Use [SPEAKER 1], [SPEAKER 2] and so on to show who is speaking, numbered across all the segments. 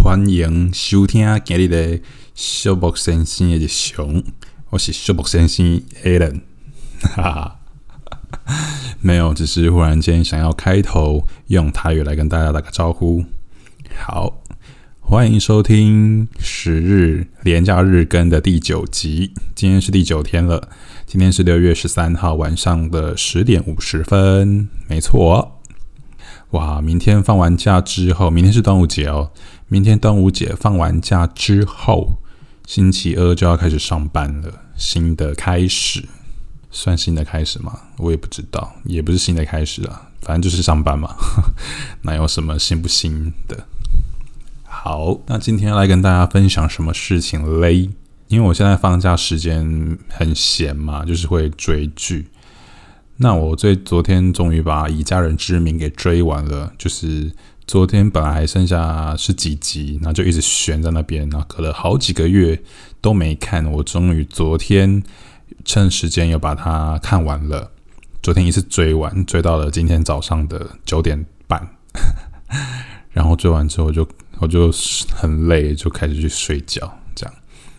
[SPEAKER 1] 欢迎收听今日的小木先生的日常，我是小木先生 Alan，哈哈，没有，只是忽然间想要开头用台语来跟大家打个招呼。好，欢迎收听十日连假日更的第九集，今天是第九天了，今天是六月十三号晚上的十点五十分，没错。哇，明天放完假之后，明天是端午节哦。明天端午节放完假之后，星期二就要开始上班了。新的开始，算新的开始吗？我也不知道，也不是新的开始啊，反正就是上班嘛。哪有什么新不新的？好，那今天来跟大家分享什么事情嘞？因为我现在放假时间很闲嘛，就是会追剧。那我最昨天终于把《以家人之名》给追完了，就是昨天本来还剩下十几集，然后就一直悬在那边，然后隔了好几个月都没看，我终于昨天趁时间又把它看完了。昨天一次追完，追到了今天早上的九点半，然后追完之后就我就很累，就开始去睡觉。这样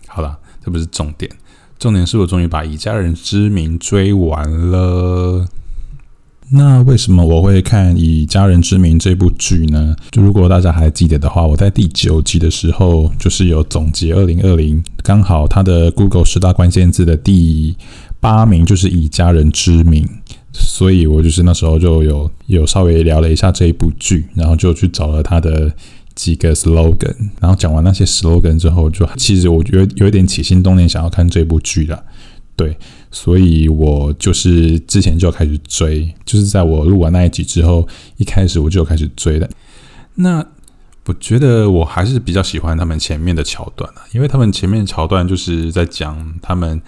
[SPEAKER 1] 好了，这不是重点。重点是我终于把《以家人之名》追完了。那为什么我会看《以家人之名》这部剧呢？就如果大家还记得的话，我在第九集的时候就是有总结二零二零，刚好它的 Google 十大关键字的第八名就是《以家人之名》，所以我就是那时候就有有稍微聊了一下这一部剧，然后就去找了它的。几个 slogan，然后讲完那些 slogan 之后，就其实我觉得有一点起心动念想要看这部剧了，对，所以我就是之前就开始追，就是在我录完那一集之后，一开始我就开始追的。那我觉得我还是比较喜欢他们前面的桥段啊，因为他们前面桥段就是在讲他们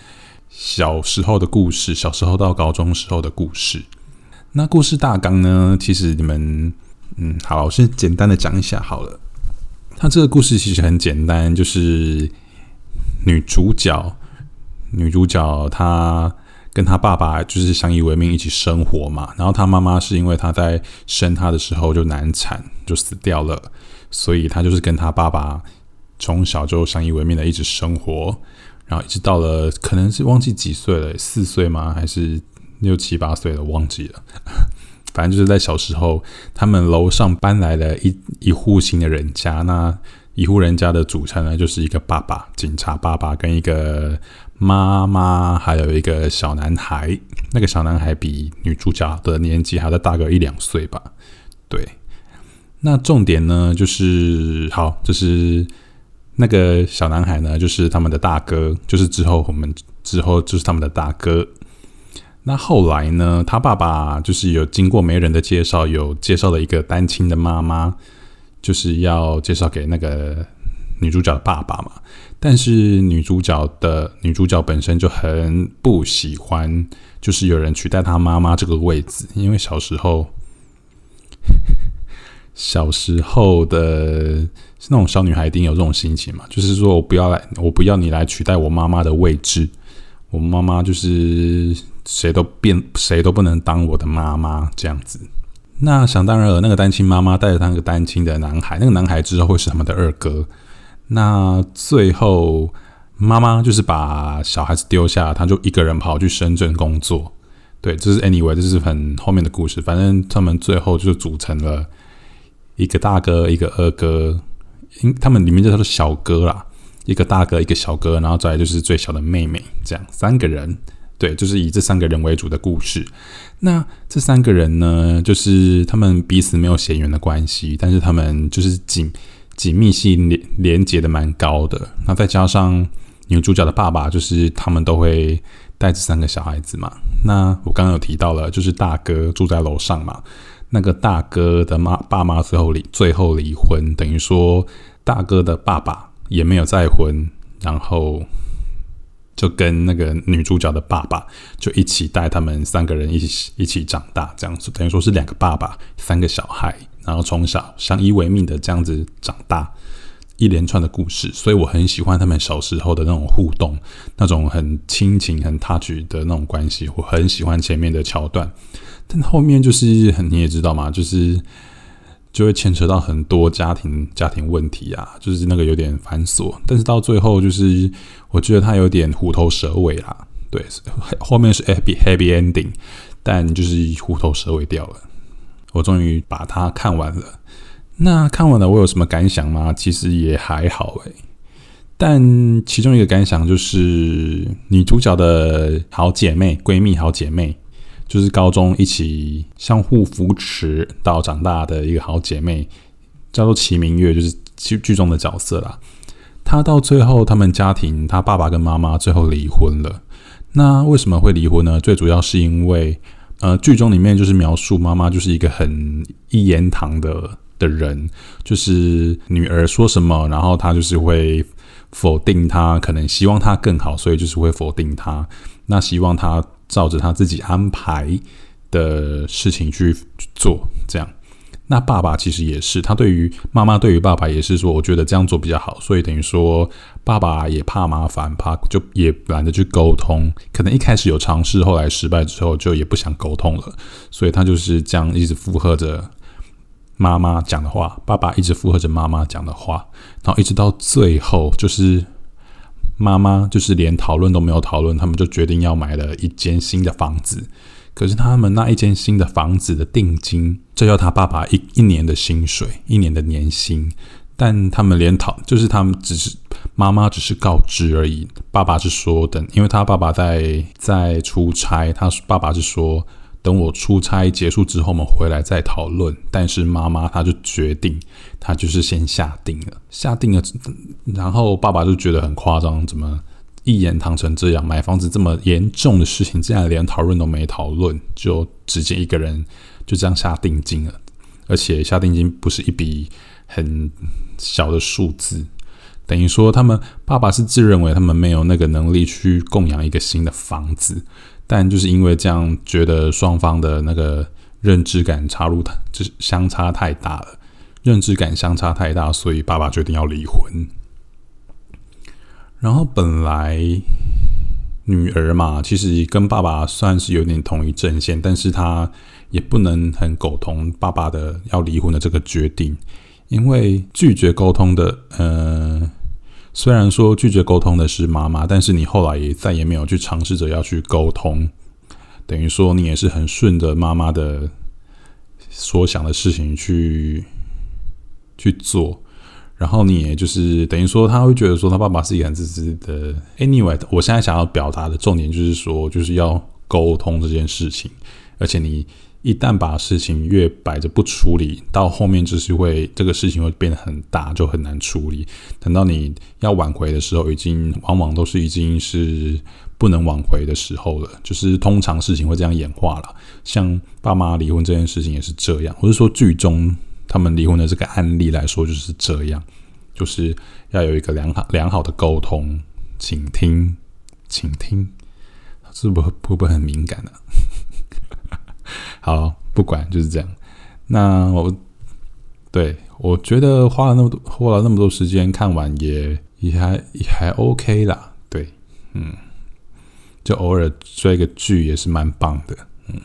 [SPEAKER 1] 小时候的故事，小时候到高中时候的故事。那故事大纲呢，其实你们。嗯，好，我先简单的讲一下好了。他这个故事其实很简单，就是女主角，女主角她跟她爸爸就是相依为命，一起生活嘛。然后她妈妈是因为她在生她的时候就难产，就死掉了，所以她就是跟她爸爸从小就相依为命的一直生活，然后一直到了可能是忘记几岁了，四岁吗？还是六七八岁了？忘记了。反正就是在小时候，他们楼上搬来了一一户新的人家。那一户人家的组成呢，就是一个爸爸，警察爸爸，跟一个妈妈，还有一个小男孩。那个小男孩比女主角的年纪还要大个一两岁吧。对，那重点呢，就是好，就是那个小男孩呢，就是他们的大哥，就是之后我们之后就是他们的大哥。那后来呢？他爸爸就是有经过媒人的介绍，有介绍了一个单亲的妈妈，就是要介绍给那个女主角的爸爸嘛。但是女主角的女主角本身就很不喜欢，就是有人取代她妈妈这个位置，因为小时候，小时候的那种小女孩一定有这种心情嘛，就是说我不要来，我不要你来取代我妈妈的位置，我妈妈就是。谁都变，谁都不能当我的妈妈这样子。那想当然了，那个单亲妈妈带着她那个单亲的男孩，那个男孩之后会是他们的二哥。那最后妈妈就是把小孩子丢下，他就一个人跑去深圳工作。对，这是 anyway，这是很后面的故事。反正他们最后就组成了一个大哥，一个二哥，因他们里面叫做小哥啦，一个大哥，一个小哥，然后再来就是最小的妹妹，这样三个人。对，就是以这三个人为主的故事。那这三个人呢，就是他们彼此没有血缘的关系，但是他们就是紧紧密性连连接的蛮高的。那再加上女主角的爸爸，就是他们都会带这三个小孩子嘛。那我刚刚有提到了，就是大哥住在楼上嘛。那个大哥的妈爸妈最后离最后离婚，等于说大哥的爸爸也没有再婚，然后。就跟那个女主角的爸爸就一起带他们三个人一起一起长大，这样子等于说是两个爸爸三个小孩，然后从小相依为命的这样子长大，一连串的故事，所以我很喜欢他们小时候的那种互动，那种很亲情、很 touch 的那种关系，我很喜欢前面的桥段，但后面就是很你也知道嘛，就是就会牵扯到很多家庭家庭问题啊，就是那个有点繁琐。但是到最后，就是我觉得他有点虎头蛇尾啦。对，后面是 happy happy ending，但就是虎头蛇尾掉了。我终于把它看完了。那看完了，我有什么感想吗？其实也还好诶。但其中一个感想就是，女主角的好姐妹、闺蜜、好姐妹，就是高中一起相互扶持到长大的一个好姐妹，叫做齐明月，就是剧剧中的角色啦。她到最后，他们家庭，她爸爸跟妈妈最后离婚了。那为什么会离婚呢？最主要是因为，呃，剧中里面就是描述妈妈就是一个很一言堂的的人，就是女儿说什么，然后她就是会否定她，可能希望她更好，所以就是会否定她。那希望她照着他自己安排的事情去做，这样。那爸爸其实也是，他对于妈妈，对于爸爸也是说，我觉得这样做比较好，所以等于说爸爸也怕麻烦，怕就也懒得去沟通，可能一开始有尝试，后来失败之后就也不想沟通了，所以他就是这样一直附和着妈妈讲的话，爸爸一直附和着妈妈讲的话，然后一直到最后，就是妈妈就是连讨论都没有讨论，他们就决定要买了一间新的房子。可是他们那一间新的房子的定金，这要他爸爸一一年的薪水，一年的年薪。但他们连讨，就是他们只是妈妈只是告知而已。爸爸是说等，因为他爸爸在在出差，他爸爸是说等我出差结束之后，我们回来再讨论。但是妈妈她就决定，她就是先下定了，下定了，然后爸爸就觉得很夸张，怎么？一言堂成这样，买房子这么严重的事情，竟然连讨论都没讨论，就直接一个人就这样下定金了，而且下定金不是一笔很小的数字，等于说他们爸爸是自认为他们没有那个能力去供养一个新的房子，但就是因为这样，觉得双方的那个认知感差入太，就是相差太大了，认知感相差太大，所以爸爸决定要离婚。然后本来女儿嘛，其实跟爸爸算是有点同一阵线，但是她也不能很苟同爸爸的要离婚的这个决定，因为拒绝沟通的，呃，虽然说拒绝沟通的是妈妈，但是你后来也再也没有去尝试着要去沟通，等于说你也是很顺着妈妈的所想的事情去去做。然后你也就是等于说，他会觉得说他爸爸是一个很自私的。Anyway，我现在想要表达的重点就是说，就是要沟通这件事情。而且你一旦把事情越摆着不处理，到后面就是会这个事情会变得很大，就很难处理。等到你要挽回的时候，已经往往都是已经是不能挽回的时候了。就是通常事情会这样演化了。像爸妈离婚这件事情也是这样，或者说剧中。他们离婚的这个案例来说就是这样，就是要有一个良好良好的沟通、请听、请听，是不是会不会很敏感的？好，不管就是这样。那我对我觉得花了那么多花了那么多时间看完也也还也还 OK 啦。对，嗯，就偶尔追个剧也是蛮棒的。嗯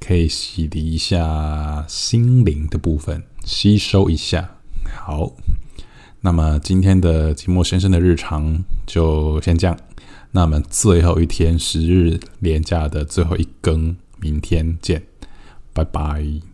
[SPEAKER 1] 可以洗涤一下心灵的部分，吸收一下。好，那么今天的寂寞先生的日常就先这样。那么最后一天十日连假的最后一更，明天见，拜拜。